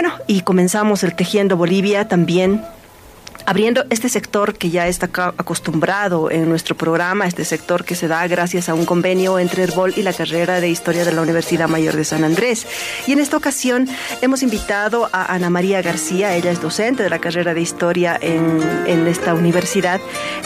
Bueno, y comenzamos el Tejiendo Bolivia también abriendo este sector que ya está acostumbrado en nuestro programa, este sector que se da gracias a un convenio entre Herbol y la carrera de Historia de la Universidad Mayor de San Andrés. Y en esta ocasión hemos invitado a Ana María García, ella es docente de la carrera de Historia en, en esta universidad,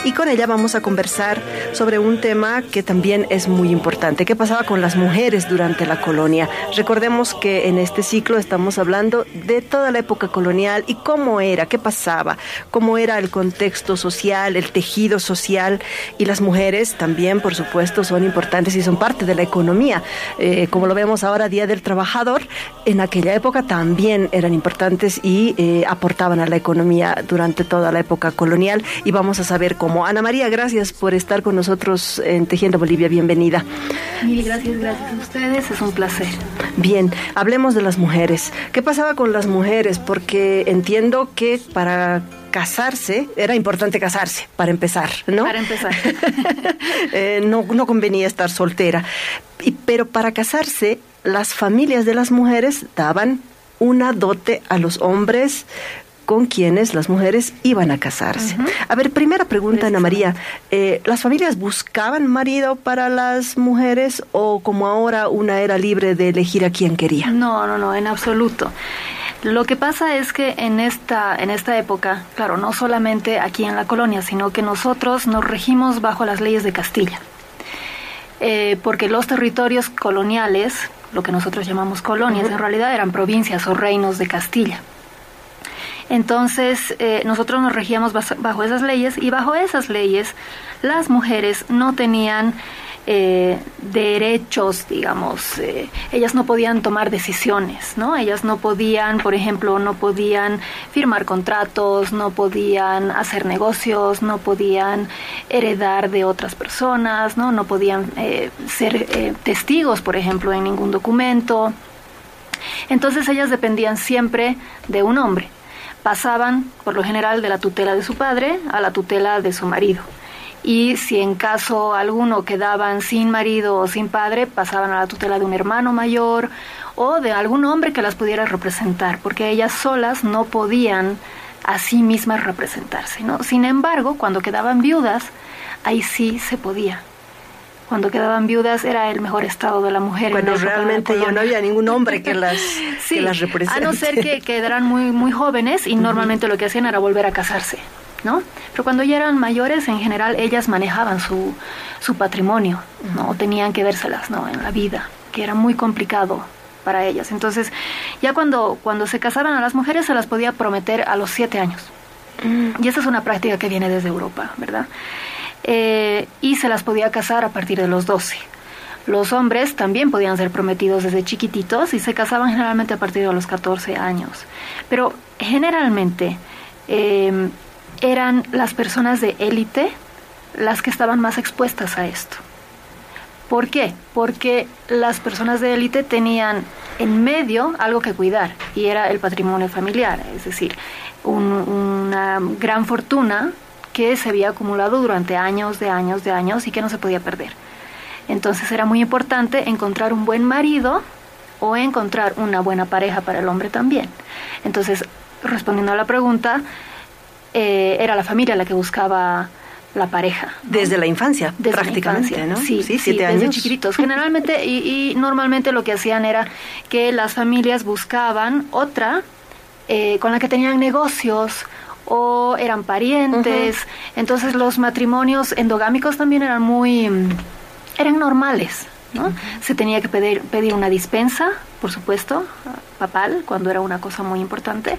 y con ella vamos a conversar sobre un tema que también es muy importante, qué pasaba con las mujeres durante la colonia. Recordemos que en este ciclo estamos hablando de toda la época colonial y cómo era, qué pasaba, cómo era el contexto social, el tejido social y las mujeres también, por supuesto, son importantes y son parte de la economía. Eh, como lo vemos ahora, Día del Trabajador, en aquella época también eran importantes y eh, aportaban a la economía durante toda la época colonial y vamos a saber cómo. Ana María, gracias por estar con nosotros en Tejiendo Bolivia, bienvenida. Mil gracias, gracias a ustedes, es un placer. Bien, hablemos de las mujeres. ¿Qué pasaba con las mujeres? Porque entiendo que para casarse, era importante casarse, para empezar, ¿no? Para empezar. Eh, no, no convenía estar soltera. Y, pero para casarse, las familias de las mujeres daban una dote a los hombres con quienes las mujeres iban a casarse. A ver, primera pregunta, Ana María. Eh, ¿Las familias buscaban marido para las mujeres o como ahora una era libre de elegir a quien quería? No, no, no, en absoluto. Lo que pasa es que en esta, en esta época, claro, no solamente aquí en la colonia, sino que nosotros nos regimos bajo las leyes de Castilla. Eh, porque los territorios coloniales, lo que nosotros llamamos colonias, en realidad eran provincias o reinos de Castilla. Entonces, eh, nosotros nos regíamos bajo esas leyes y bajo esas leyes las mujeres no tenían eh, derechos, digamos, eh, ellas no podían tomar decisiones, ¿no? Ellas no podían, por ejemplo, no podían firmar contratos, no podían hacer negocios, no podían heredar de otras personas, ¿no? No podían eh, ser testigos, por ejemplo, en ningún documento. Entonces ellas dependían siempre de un hombre. Pasaban, por lo general, de la tutela de su padre a la tutela de su marido y si en caso alguno quedaban sin marido o sin padre, pasaban a la tutela de un hermano mayor o de algún hombre que las pudiera representar, porque ellas solas no podían a sí mismas representarse. ¿no? Sin embargo, cuando quedaban viudas, ahí sí se podía. Cuando quedaban viudas era el mejor estado de la mujer. Cuando realmente ya no había ningún hombre que las, sí, las A no ser que, que eran muy, muy jóvenes y normalmente lo que hacían era volver a casarse. ¿No? Pero cuando ya eran mayores, en general, ellas manejaban su, su patrimonio, ¿no? Tenían que vérselas, ¿no? En la vida, que era muy complicado para ellas. Entonces, ya cuando, cuando se casaban a las mujeres, se las podía prometer a los siete años. Y esa es una práctica que viene desde Europa, ¿verdad? Eh, y se las podía casar a partir de los doce. Los hombres también podían ser prometidos desde chiquititos y se casaban generalmente a partir de los 14 años. Pero generalmente eh, eran las personas de élite las que estaban más expuestas a esto. ¿Por qué? Porque las personas de élite tenían en medio algo que cuidar y era el patrimonio familiar, es decir, una gran fortuna que se había acumulado durante años, de años, de años y que no se podía perder. Entonces era muy importante encontrar un buen marido o encontrar una buena pareja para el hombre también. Entonces, respondiendo a la pregunta, eh, era la familia la que buscaba la pareja. Desde la infancia, prácticamente, ¿no? Sí, sí, siete años. Desde chiquititos. Generalmente y, normalmente lo que hacían era que las familias buscaban otra eh, con la que tenían negocios o eran parientes. Entonces los matrimonios endogámicos también eran muy, eran normales. ¿no? Se tenía que pedir, pedir una dispensa, por supuesto, papal, cuando era una cosa muy importante.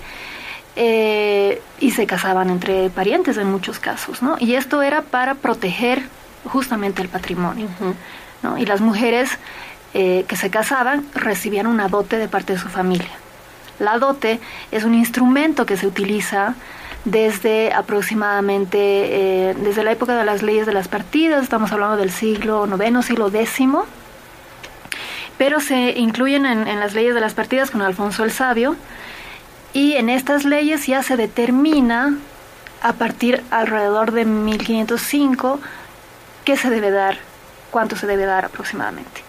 Eh, y se casaban entre parientes en muchos casos, ¿no? Y esto era para proteger justamente el patrimonio, ¿no? Y las mujeres eh, que se casaban recibían una dote de parte de su familia. La dote es un instrumento que se utiliza desde aproximadamente, eh, desde la época de las leyes de las partidas, estamos hablando del siglo IX, siglo X, pero se incluyen en, en las leyes de las partidas con Alfonso el Sabio, y en estas leyes ya se determina a partir alrededor de 1505 qué se debe dar, cuánto se debe dar aproximadamente.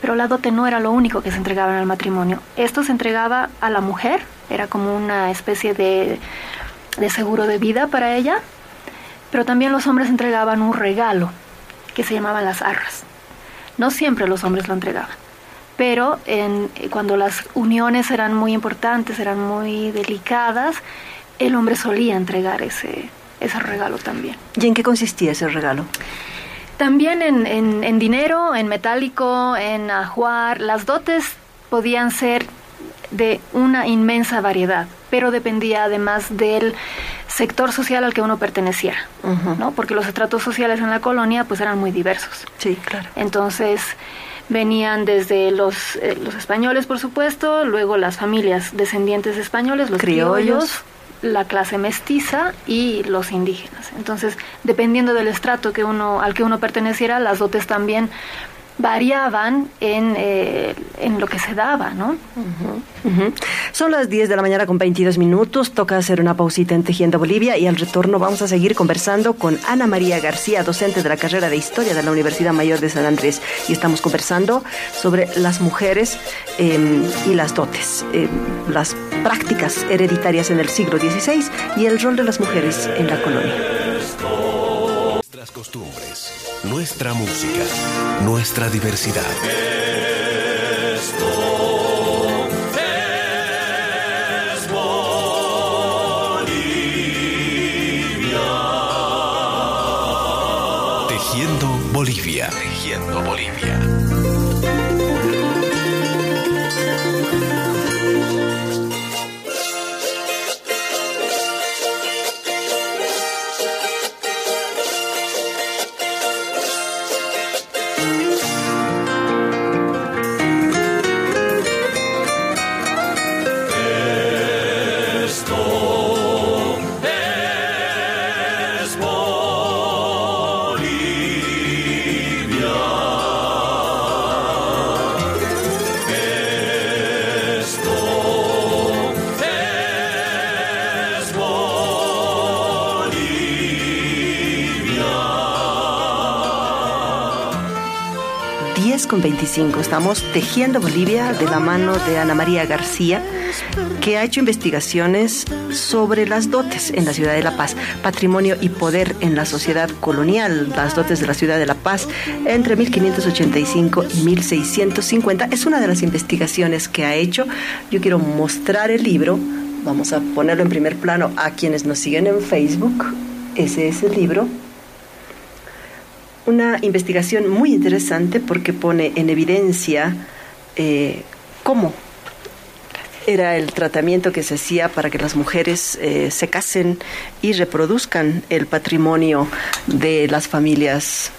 Pero la dote no era lo único que se entregaba en el matrimonio. Esto se entregaba a la mujer, era como una especie de, de seguro de vida para ella, pero también los hombres entregaban un regalo que se llamaban las arras. No siempre los hombres lo entregaban, pero en, cuando las uniones eran muy importantes, eran muy delicadas, el hombre solía entregar ese, ese regalo también. ¿Y en qué consistía ese regalo? También en, en, dinero, en metálico, en ajuar. Las dotes podían ser de una inmensa variedad, pero dependía además del sector social al que uno perteneciera, ¿no? Porque los estratos sociales en la colonia pues eran muy diversos. Sí, claro. Entonces venían desde los, eh, los españoles, por supuesto, luego las familias descendientes de españoles, los criollos la clase mestiza y los indígenas. Entonces, dependiendo del estrato que uno, al que uno perteneciera, las dotes también variaban en, eh, en lo que se daba, ¿no? Son las 10 de la mañana con 22 minutos, toca hacer una pausita en Tejiendo Bolivia y al retorno vamos a seguir conversando con Ana María García, docente de la carrera de Historia de la Universidad Mayor de San Andrés y estamos conversando sobre las mujeres em, y las dotes, em, las prácticas hereditarias en el siglo XVI y el rol de las mujeres en la colonia. Nuestra música, nuestra diversidad. 25. Estamos tejiendo Bolivia de la mano de Ana María García, que ha hecho investigaciones sobre las dotes en la ciudad de La Paz, patrimonio y poder en la sociedad colonial, las dotes de la ciudad de La Paz entre 1585 y 1650. Es una de las investigaciones que ha hecho. Yo quiero mostrar el libro. Vamos a ponerlo en primer plano a quienes nos siguen en Facebook. Ese es el libro una investigación muy interesante porque pone en evidencia eh, cómo era el tratamiento que se hacía para que las mujeres eh, se casen y reproduzcan el patrimonio de las familias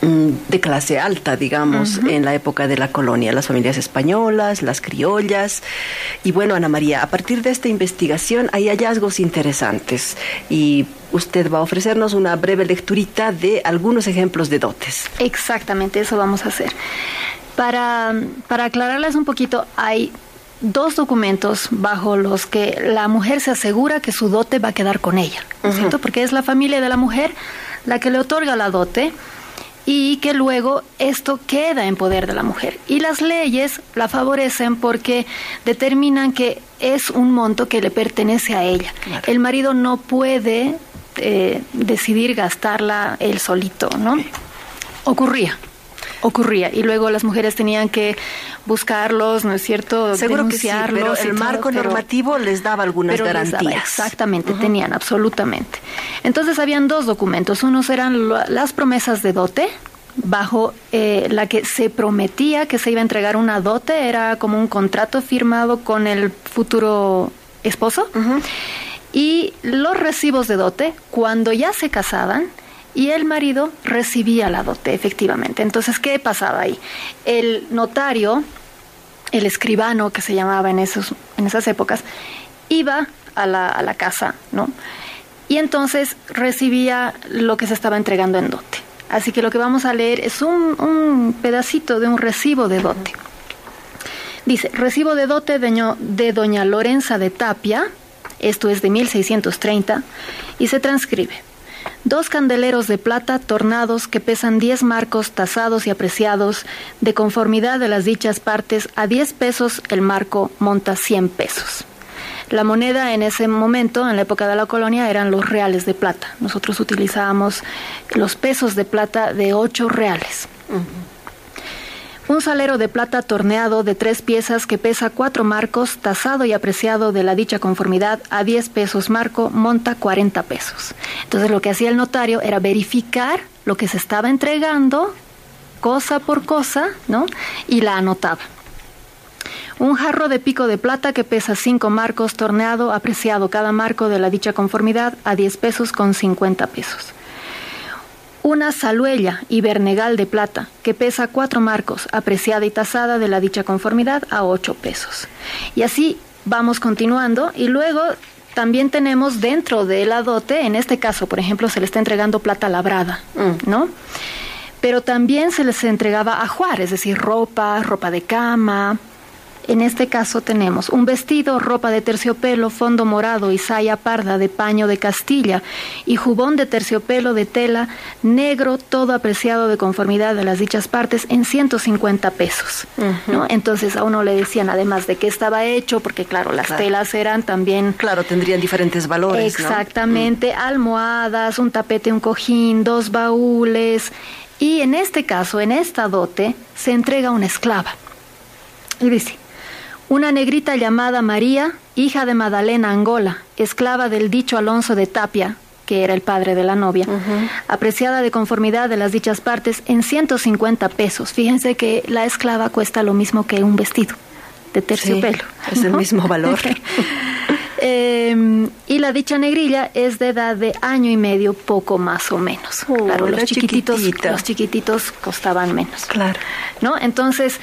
de clase alta, digamos, en la época de la colonia, las familias españolas, las criollas. Y bueno, Ana María, a partir de esta investigación hay hallazgos interesantes y usted va a ofrecernos una breve lecturita de algunos ejemplos de dotes. Exactamente, eso vamos a hacer. Para, para aclararles un poquito, hay dos documentos bajo los que la mujer se asegura que su dote va a quedar con ella, ¿no es cierto? Porque es la familia de la mujer la que le otorga la dote y que luego esto queda en poder de la mujer. Y las leyes la favorecen porque determinan que es un monto que le pertenece a ella. Claro. El marido no puede eh, decidir gastarla él solito, ¿no? Ocurría ocurría y luego las mujeres tenían que buscarlos, ¿no es cierto? Seguro que sí, pero el marco todo, normativo les daba algunas garantías. Daba, exactamente, uh -huh. tenían absolutamente. Entonces habían dos documentos, unos eran las promesas de dote bajo eh, la que se prometía que se iba a entregar una dote, era como un contrato firmado con el futuro esposo. Uh -huh. Y los recibos de dote, cuando ya se casaban, y el marido recibía la dote, efectivamente. Entonces, ¿qué pasaba ahí? El notario, el escribano que se llamaba en, esos, en esas épocas, iba a la, a la casa, ¿no? Y entonces recibía lo que se estaba entregando en dote. Así que lo que vamos a leer es un, un pedacito de un recibo de dote. Dice, recibo de dote de, de doña Lorenza de Tapia, esto es de 1630, y se transcribe. Dos candeleros de plata tornados que pesan 10 marcos tasados y apreciados de conformidad de las dichas partes a 10 pesos el marco monta 100 pesos. La moneda en ese momento, en la época de la colonia, eran los reales de plata. Nosotros utilizábamos los pesos de plata de 8 reales. Un salero de plata torneado de tres piezas que pesa cuatro marcos, tasado y apreciado de la dicha conformidad a 10 pesos marco, monta 40 pesos. Entonces lo que hacía el notario era verificar lo que se estaba entregando, cosa por cosa, ¿no? Y la anotaba. Un jarro de pico de plata que pesa cinco marcos, torneado, apreciado cada marco de la dicha conformidad a 10 pesos con 50 pesos una saluella hibernegal de plata que pesa cuatro marcos, apreciada y tasada de la dicha conformidad a ocho pesos. Y así vamos continuando y luego también tenemos dentro de la dote, en este caso, por ejemplo, se le está entregando plata labrada, mm. ¿no? Pero también se les entregaba ajuar, es decir, ropa, ropa de cama, en este caso tenemos un vestido, ropa de terciopelo, fondo morado y saya parda de paño de Castilla y jubón de terciopelo de tela negro, todo apreciado de conformidad de las dichas partes en 150 pesos. ¿no? Entonces a uno le decían además de qué estaba hecho, porque claro, las telas eran también... Claro, tendrían diferentes valores. Exactamente, mm. almohadas, un tapete, un cojín, dos baúles. Y en este caso, en esta dote, se entrega una esclava. Y dice, una negrita llamada María, hija de Madalena Angola, esclava del dicho Alonso de Tapia, que era el padre de la novia, apreciada de conformidad de las dichas partes en 150 pesos. Fíjense que la esclava cuesta lo mismo que un vestido de terciopelo. es el mismo valor. Em, y la dicha negrilla es de edad de año y medio, poco más o menos. Oh, claro, los chiquititos, los chiquititos costaban menos. Claro. ¿No? Entonces,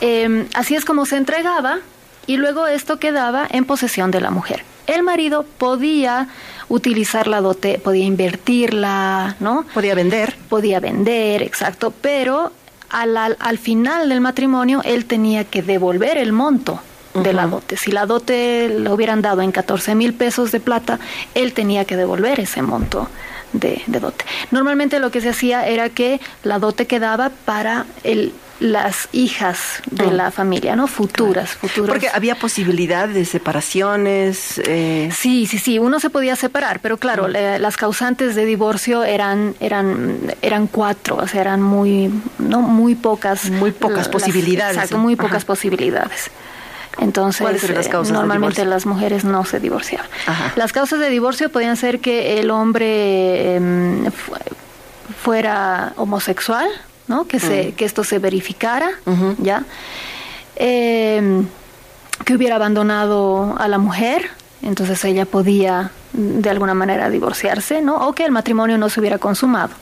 em, así es como se entregaba y luego esto quedaba en posesión de la mujer. El marido podía utilizar la dote, podía invertirla, ¿no? Podía vender. Podía vender, exacto, pero al, al final del matrimonio él tenía que devolver el monto de la dote. Si la dote le hubieran dado en 14 mil pesos de plata, él tenía que devolver ese monto de, de, dote. Normalmente lo que se hacía era que la dote quedaba para el las hijas de la familia, ¿no? Futuras, futuras. Porque había posibilidad de separaciones. Eh. Sí, sí, sí. Uno se podía separar, pero claro, las causantes de divorcio eran eran eran cuatro, o sea, eran muy no muy pocas. Muy pocas posibilidades. Exacto, muy pocas posibilidades. Entonces, las causas normalmente las mujeres no se divorciaban. Las causas de divorcio podían ser que el hombre em, fuera homosexual, ¿no? Que, se, que esto se verificara, ¿ya? Em, que hubiera abandonado a la mujer, entonces ella podía de alguna manera divorciarse, ¿no? O que el matrimonio no se hubiera consumado.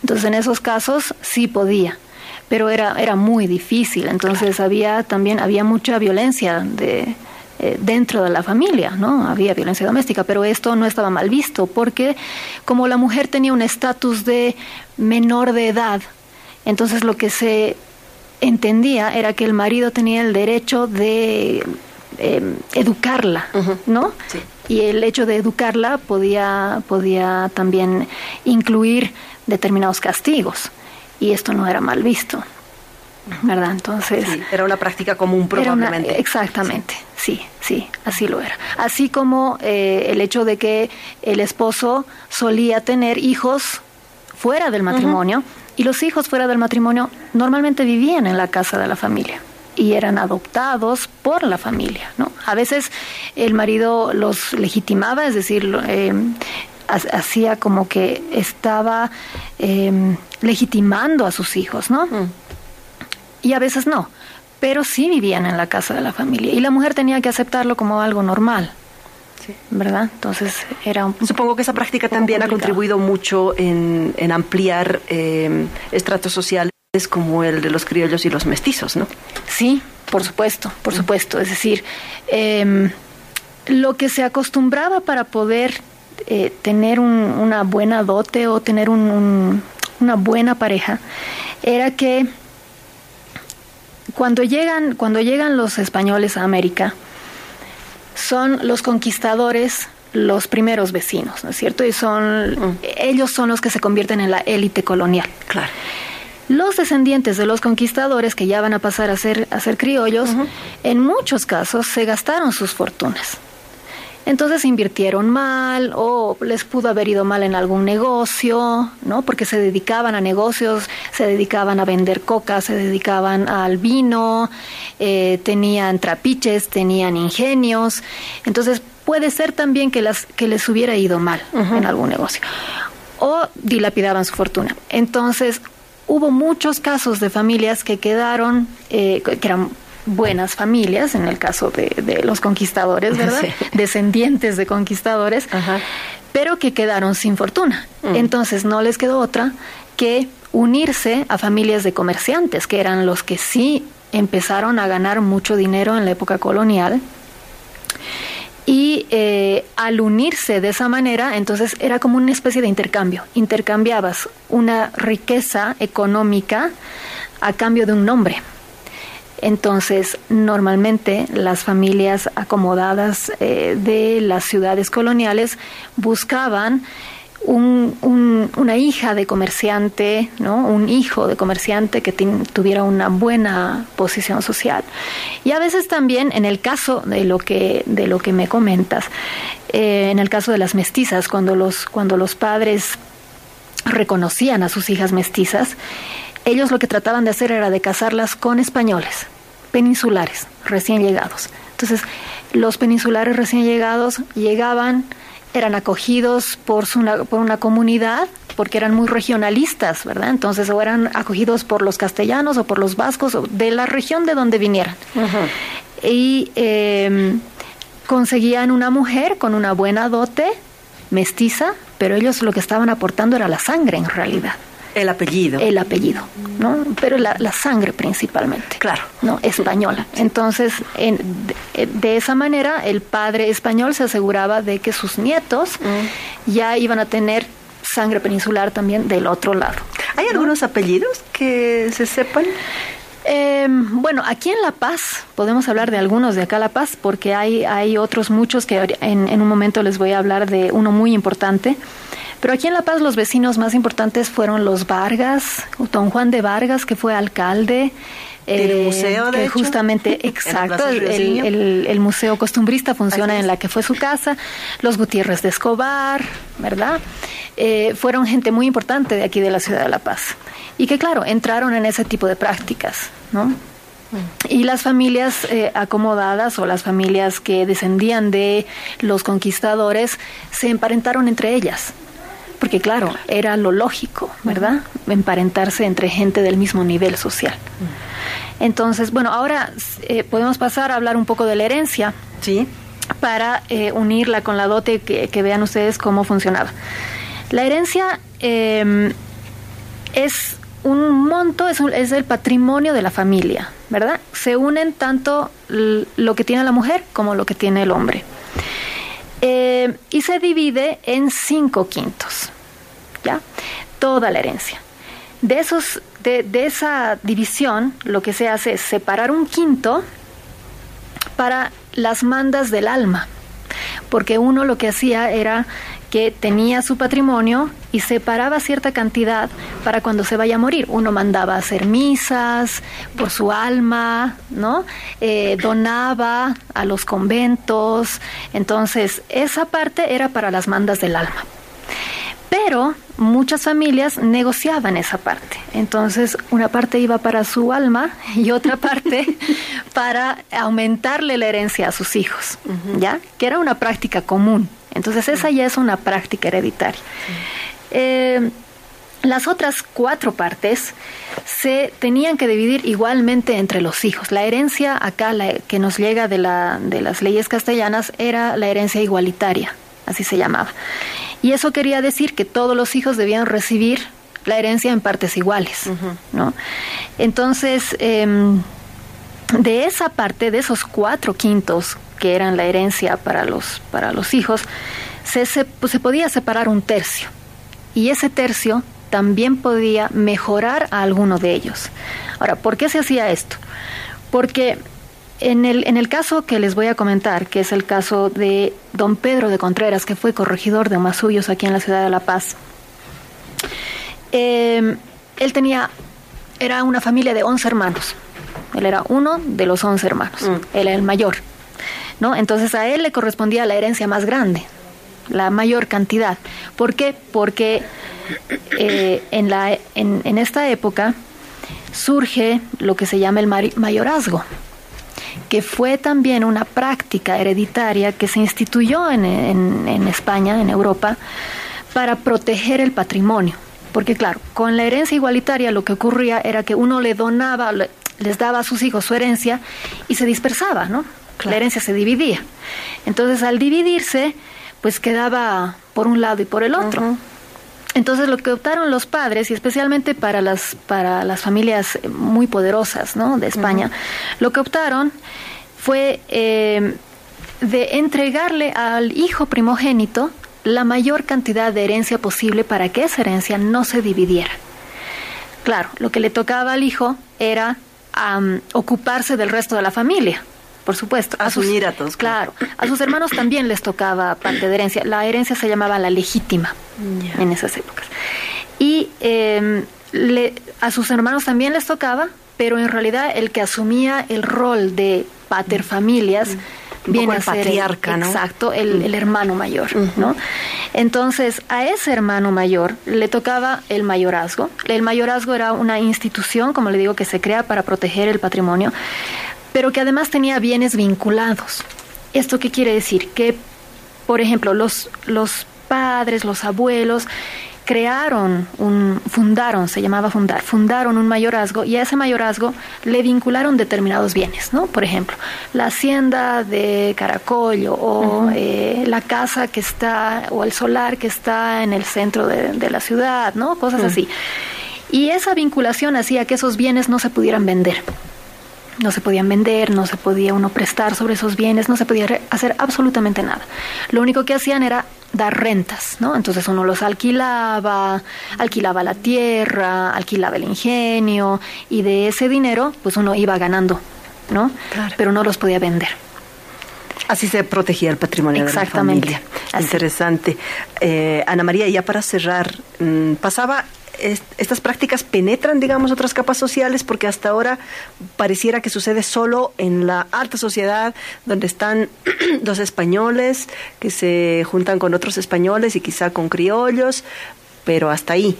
Entonces en esos casos sí podía pero era, era muy difícil. Entonces había también había mucha violencia de, eh, dentro de la familia, ¿no? Había violencia doméstica, pero esto no estaba mal visto porque como la mujer tenía un estatus de menor de edad, entonces lo que se entendía era que el marido tenía el derecho de em, educarla, ¿no? Y el hecho de educarla podía, podía también incluir determinados castigos y esto no era mal visto. ¿Verdad? Entonces. era una práctica común probablemente. exactamente, sí. sí, así lo era. Así como eh, el hecho de que el esposo solía tener hijos fuera del matrimonio y los hijos fuera del matrimonio normalmente vivían en la casa de la familia y eran adoptados por la familia, ¿no? A veces el marido los legitimaba, es decir, eh, hacía como que estaba em, legitimando a sus hijos, ¿no? Mm. Y a veces no, pero sí vivían en la casa de la familia y la mujer tenía que aceptarlo como algo normal. ¿Verdad? Entonces era un, Supongo que esa práctica también ha contribuido mucho en, ampliar em, estratos sociales como el de los criollos y los mestizos, ¿no? Sí, por supuesto, por supuesto. Es decir, em, lo que se acostumbraba para poder eh, tener una buena dote o tener una buena pareja era que cuando llegan, cuando llegan los españoles a América, son los conquistadores los primeros vecinos, ¿no es cierto? Y son, mm. ellos son los que se convierten en la élite colonial. Claro. Los descendientes de los conquistadores que ya van a pasar a ser, a ser criollos, en muchos casos se gastaron sus fortunas. Entonces invirtieron mal o les pudo haber ido mal en algún negocio, ¿no? Porque se dedicaban a negocios, se dedicaban a vender coca, se dedicaban al vino, eh, tenían trapiches, tenían ingenios. Entonces puede ser también que, las, que les hubiera ido mal en algún negocio o dilapidaban su fortuna. Entonces hubo muchos casos de familias que quedaron, eh, que eran buenas familias, en el caso de, los conquistadores, ¿verdad? Descendientes de conquistadores, pero que quedaron sin fortuna. Mm. Entonces no les quedó otra que unirse a familias de comerciantes, que eran los que sí empezaron a ganar mucho dinero en la época colonial. Y eh, al unirse de esa manera, entonces era como una especie de intercambio. Intercambiabas una riqueza económica a cambio de un nombre. Entonces, normalmente las familias acomodadas eh, de las ciudades coloniales buscaban una hija de comerciante, ¿no? un hijo de comerciante que tuviera una buena posición social. Y a veces también, en el caso de lo que, de lo que me comentas, eh, en el caso de las mestizas, cuando los, cuando los padres reconocían a sus hijas mestizas, ellos lo que trataban de hacer era de casarlas con españoles peninsulares recién llegados. Entonces, los peninsulares recién llegados llegaban, eran acogidos por, por una comunidad, porque eran muy regionalistas, ¿verdad? Entonces, o eran acogidos por los castellanos o por los vascos, o de la región de donde vinieran. Y em, conseguían una mujer con una buena dote, mestiza, pero ellos lo que estaban aportando era la sangre en realidad. El apellido. El apellido, ¿no? Pero la, sangre principalmente. Claro. ¿No? Española. Entonces, en, de, esa manera, el padre español se aseguraba de que sus nietos mm. ya iban a tener sangre peninsular también del otro lado. ¿Hay algunos apellidos que se sepan? Em, bueno, aquí en La Paz podemos hablar de algunos de acá La Paz porque hay, hay otros muchos que en, en un momento les voy a hablar de uno muy importante. Pero aquí en La Paz los vecinos más importantes fueron los Vargas, don Juan de Vargas, que fue alcalde. El museo, de que justamente, exacto, el, museo costumbrista funciona en la que fue su casa, los Gutiérrez de Escobar, ¿verdad? Eh, fueron gente muy importante de aquí de la ciudad de La Paz y que claro, entraron en ese tipo de prácticas, ¿no? Y las familias eh, acomodadas o las familias que descendían de los conquistadores se emparentaron entre ellas porque claro, era lo lógico, ¿verdad? Emparentarse entre gente del mismo nivel social. Entonces, bueno, ahora eh, podemos pasar a hablar un poco de la herencia. Sí. Para eh, unirla con la dote, que, que, vean ustedes cómo funcionaba. La herencia em, es un monto, es, es, el patrimonio de la familia, ¿verdad? Se unen tanto lo que tiene la mujer como lo que tiene el hombre. Eh, y se divide en cinco quintos, ¿ya? Toda la herencia. De, esos, de, de esa división, lo que se hace es separar un quinto para las mandas del alma, porque uno lo que hacía era que tenía su patrimonio y separaba cierta cantidad para cuando se vaya a morir. Uno mandaba hacer misas por su alma, ¿no? Eh, donaba a los conventos. Entonces, esa parte era para las mandas del alma. Pero muchas familias negociaban esa parte. Entonces, una parte iba para su alma y otra parte para aumentarle la herencia a sus hijos, ¿ya? Que era una práctica común. Entonces esa ya es una práctica hereditaria. Eh, las otras cuatro partes se tenían que dividir igualmente entre los hijos. La herencia acá la que nos llega de, la, de las leyes castellanas era la herencia igualitaria, así se llamaba. Y eso quería decir que todos los hijos debían recibir la herencia en partes iguales. ¿no? Entonces, em, de esa parte, de esos cuatro quintos que eran la herencia para los, para los hijos, se, se, se podía separar un tercio. Y ese tercio también podía mejorar a alguno de ellos. Ahora, ¿por qué se hacía esto? Porque en el, en el caso que les voy a comentar, que es el caso de don Pedro de Contreras, que fue corregidor de Omasuyos aquí en la ciudad de La Paz, eh, él tenía, era una familia de 11 hermanos. Él era uno de los 11 hermanos. Mm. Él era el mayor. ¿no? Entonces a él le correspondía la herencia más grande, la mayor cantidad. ¿Por qué? Porque eh, en, la, en, en, esta época surge lo que se llama el mayorazgo que fue también una práctica hereditaria que se instituyó en, en, España, en Europa, para proteger el patrimonio. Porque claro, con la herencia igualitaria lo que ocurría era que uno le donaba, les daba a sus hijos su herencia y se dispersaba, ¿no? La herencia se dividía. Entonces al dividirse, pues quedaba por un lado y por el otro. Entonces lo que optaron los padres, y especialmente para las, para las familias muy poderosas ¿no? de España, lo que optaron fue eh, de entregarle al hijo primogénito la mayor cantidad de herencia posible para que esa herencia no se dividiera. Claro, lo que le tocaba al hijo era ocuparse del resto de la familia por supuesto. A sus, a todos. Claro. A sus hermanos también les tocaba parte de herencia. La herencia se llamaba la legítima en esas épocas. Y em, a sus hermanos también les tocaba, pero en realidad el que asumía el rol de paterfamilias mm. Viene a ser patriarca, ¿no? Exacto, el, mm. hermano mayor, ¿no? Entonces, a ese hermano mayor le tocaba el mayorazgo. El mayorazgo era una institución, como le digo, que se crea para proteger el patrimonio pero que además tenía bienes vinculados. ¿Esto qué quiere decir? Que, por ejemplo, los, los padres, los abuelos, crearon un, fundaron, se llamaba fundar, fundaron un mayorazgo y a ese mayorazgo le vincularon determinados bienes, ¿no? Por ejemplo, la hacienda de Caracollo o eh, la casa que está, o el solar que está en el centro de, la ciudad, ¿no? Cosas así. Y esa vinculación hacía que esos bienes no se pudieran vender no se podían vender, no se podía uno prestar sobre esos bienes, no se podía hacer absolutamente nada. Lo único que hacían era dar rentas, ¿no? Entonces uno los alquilaba, alquilaba la tierra, alquilaba el ingenio y de ese dinero pues uno iba ganando, ¿no? Pero no los podía vender. Así se protegía el patrimonio de la familia. Interesante. Eh, Ana María, ya para cerrar, mm, estas prácticas penetran, digamos, otras capas sociales porque hasta ahora pareciera que sucede solo en la alta sociedad, donde están los españoles que se juntan con otros españoles y quizá con criollos, pero hasta ahí.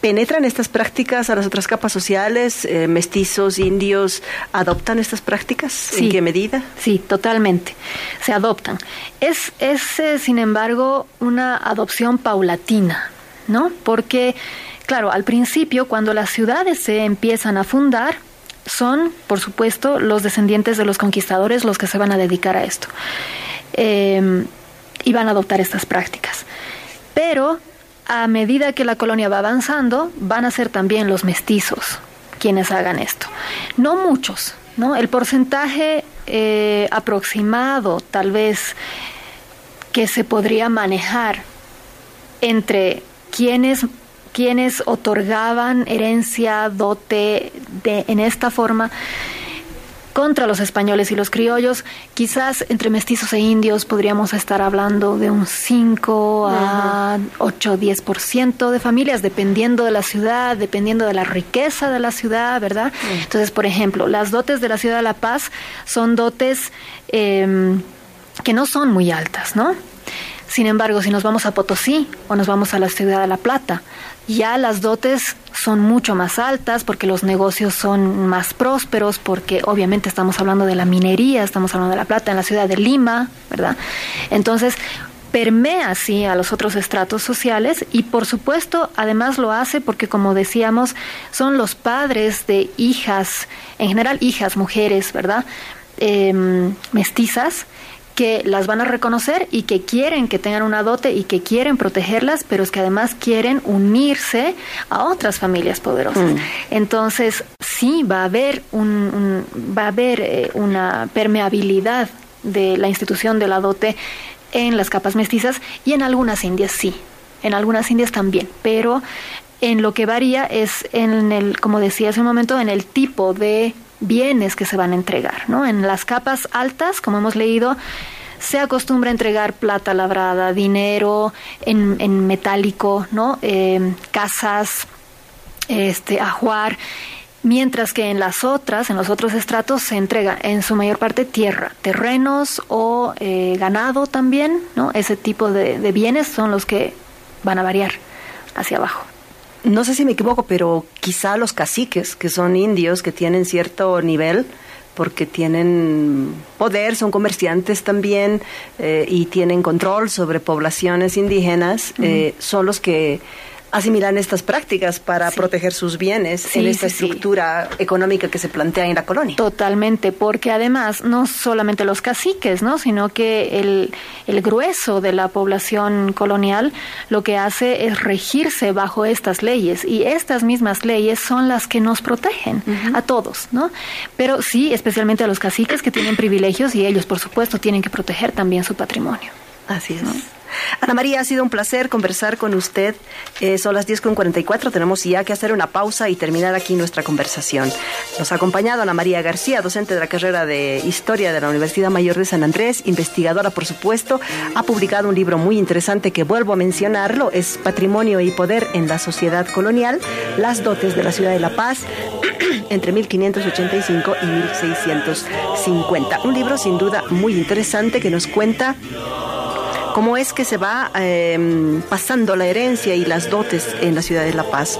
¿Penetran estas prácticas a las otras capas sociales? Eh, ¿Mestizos, indios, adoptan estas prácticas? ¿En qué medida? Sí, totalmente. Se adoptan. Es, es eh, sin embargo, una adopción paulatina ¿no? Porque, claro, al principio, cuando las ciudades se empiezan a fundar, son, por supuesto, los descendientes de los conquistadores los que se van a dedicar a esto. Em, y van a adoptar estas prácticas. Pero a medida que la colonia va avanzando, van a ser también los mestizos quienes hagan esto. No muchos, ¿no? El porcentaje eh, aproximado, tal vez, que se podría manejar entre quienes quienes otorgaban herencia, dote de, en esta forma contra los españoles y los criollos, quizás entre mestizos e indios podríamos estar hablando de un 5 a 8, 10% de familias, dependiendo de la ciudad, dependiendo de la riqueza de la ciudad, ¿verdad? Entonces, por ejemplo, las dotes de la ciudad de La Paz son dotes em, que no son muy altas, ¿no? Sin embargo, si nos vamos a Potosí o nos vamos a la ciudad de La Plata, ya las dotes son mucho más altas porque los negocios son más prósperos, porque obviamente estamos hablando de la minería, estamos hablando de La Plata en la ciudad de Lima, ¿verdad? Entonces, permea así a los otros estratos sociales y por supuesto además lo hace porque como decíamos son los padres de hijas, en general hijas, mujeres, ¿verdad? Em, mestizas que las van a reconocer y que quieren que tengan una dote y que quieren protegerlas, pero es que además quieren unirse a otras familias poderosas. Mm. Entonces, sí va a haber un, va a haber eh, una permeabilidad de la institución de la dote en las capas mestizas y en algunas indias sí, en algunas indias también, pero en lo que varía es en el, como decía hace un momento, en el tipo de bienes que se van a entregar, ¿no? En las capas altas, como hemos leído, se acostumbra a entregar plata labrada, dinero en, metálico, ¿no? Eh, casas, este, ajuar, mientras que en las otras, en los otros estratos, se entrega en su mayor parte tierra, terrenos o eh, ganado también, ¿no? Ese tipo de, de bienes son los que van a variar hacia abajo no sé si me equivoco, pero quizá los caciques, que son indios, que tienen cierto nivel, porque tienen poder, son comerciantes también eh, y tienen control sobre poblaciones indígenas, eh, son los que asimilan estas prácticas para proteger sus bienes en esta estructura económica que se plantea en la colonia. Totalmente, porque además no solamente los caciques, ¿no? sino que el, el grueso de la población colonial lo que hace es regirse bajo estas leyes y estas mismas leyes son las que nos protegen a todos, ¿no? Pero sí, especialmente a los caciques que tienen privilegios y ellos, por supuesto, tienen que proteger también su patrimonio. Así es. Ana María, ha sido un placer conversar con usted. Eh, son las 10.44, tenemos ya que hacer una pausa y terminar aquí nuestra conversación. Nos ha acompañado Ana María García, docente de la carrera de Historia de la Universidad Mayor de San Andrés, investigadora, por supuesto. Ha publicado un libro muy interesante que vuelvo a mencionarlo, es Patrimonio y Poder en la Sociedad Colonial, las dotes de la ciudad de La Paz entre 1585 y 1650. Un libro sin duda muy interesante que nos cuenta cómo es que se va em, pasando la herencia y las dotes en la ciudad de La Paz.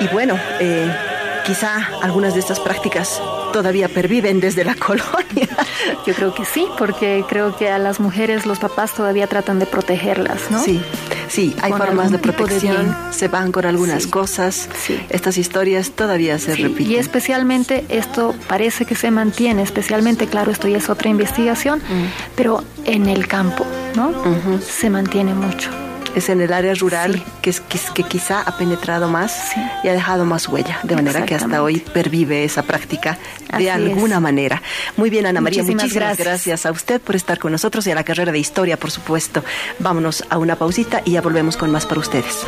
Y bueno, eh, quizá algunas de estas prácticas todavía perviven desde la colonia. Yo creo que sí, porque creo que a las mujeres los papás todavía tratan de protegerlas, ¿no? Sí, sí, hay formas de protección, se van con algunas cosas, estas historias todavía se repiten. Y especialmente esto parece que se mantiene, especialmente, claro, esto ya es otra investigación, mm. pero en el campo. ¿no? Se mantiene mucho. Es en el área rural que, es, que, quizá ha penetrado más y ha dejado más huella, de manera que hasta hoy pervive esa práctica de alguna manera. Muy bien, Ana María, muchísimas, gracias. a usted por estar con nosotros y a la carrera de historia, por supuesto. Vámonos a una pausita y ya volvemos con más para ustedes.